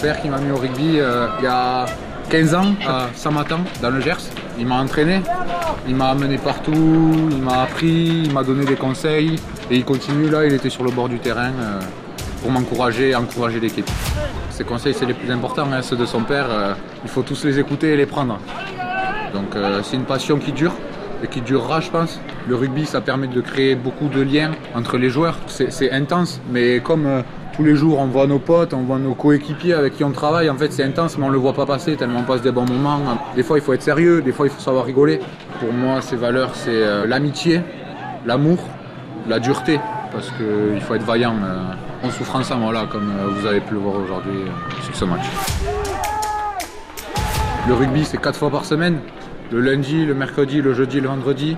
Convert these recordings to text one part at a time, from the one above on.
père qui m'a mis au rugby euh, il y a 15 ans à Samatan, dans le Gers. Il m'a entraîné, il m'a amené partout, il m'a appris, il m'a donné des conseils. Et il continue là, il était sur le bord du terrain euh, pour m'encourager et encourager l'équipe. Ses conseils, c'est les plus importants, hein, ceux de son père. euh, il faut tous les écouter et les prendre. Donc c'est une passion qui dure et qui durera, je pense. Le rugby, ça permet de créer beaucoup de liens entre les joueurs. C'est c'est intense, mais comme tous les jours, on voit nos potes, on voit nos coéquipiers avec qui on travaille, en fait, c'est intense, mais on le voit pas passer tellement on passe des bons moments. Des fois, il faut être sérieux, des fois, il faut savoir rigoler. Pour moi, ces valeurs, c'est euh, l'amitié, l'amour, la dureté, parce qu'il faut être vaillant. euh, on souffre ensemble, voilà, comme euh, vous avez pu le voir aujourd'hui euh, sur ce match. Le rugby, c'est quatre fois par semaine. Le lundi, le mercredi, le jeudi, le vendredi.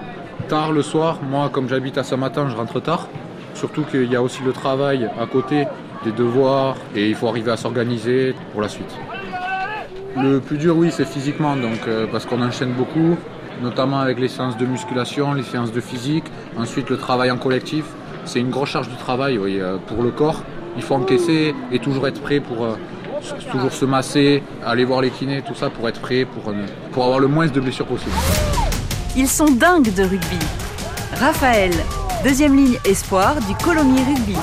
Tard le soir. Moi, comme j'habite à Samatan, je rentre tard. Surtout qu'il y a aussi le travail à côté, des devoirs, et il faut arriver à s'organiser pour la suite. Le plus dur, oui, c'est physiquement, donc, euh, parce qu'on enchaîne beaucoup, notamment avec les séances de musculation, les séances de physique. Ensuite, le travail en collectif. C'est une grosse charge de travail oui, euh, pour le corps. Il faut encaisser et toujours être prêt pour euh, toujours se masser, aller voir les kinés, tout ça pour être prêt, pour, euh, pour avoir le moins de blessures possible. Ils sont dingues de rugby. Raphaël, deuxième ligne espoir du Colomiers Rugby.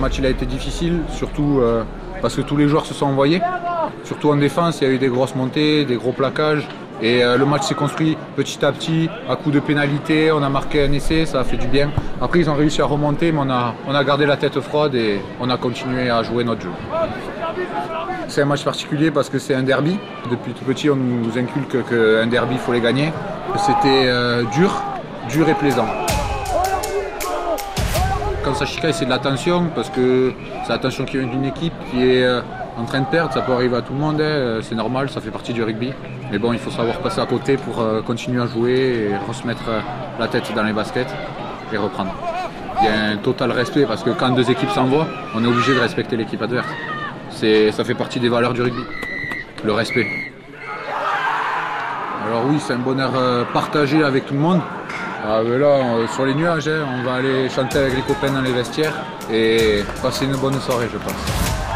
Le match il a été difficile, surtout euh, parce que tous les joueurs se sont envoyés. Surtout en défense, il y a eu des grosses montées, des gros plaquages. Et euh, le match s'est construit petit à petit, à coup de pénalité. On a marqué un essai, ça a fait du bien. Après, ils ont réussi à remonter, mais on a, on a gardé la tête froide et on a continué à jouer notre jeu. C'est un match particulier parce que c'est un derby. Depuis tout petit, on nous inculque qu'un derby, il faut les gagner. C'était euh, dur, dur et plaisant. C'est de la tension parce que c'est la tension qui vient d'une équipe qui est euh, en train de perdre. Ça peut arriver à tout le monde, hein, euh, c'est normal, ça fait partie du rugby. Mais bon, il faut savoir passer à côté pour euh, continuer à jouer et remettre la tête dans les baskets et reprendre. Il y a un total respect parce que quand deux équipes s'envoient, on est obligé de respecter l'équipe adverse. Ça fait partie des valeurs du rugby, le respect. Alors oui, c'est un bonheur partagé avec tout le monde. Ah, ben là, sur les nuages, hein, on va aller chanter avec les copains dans les vestiaires et passer une bonne soirée, je pense.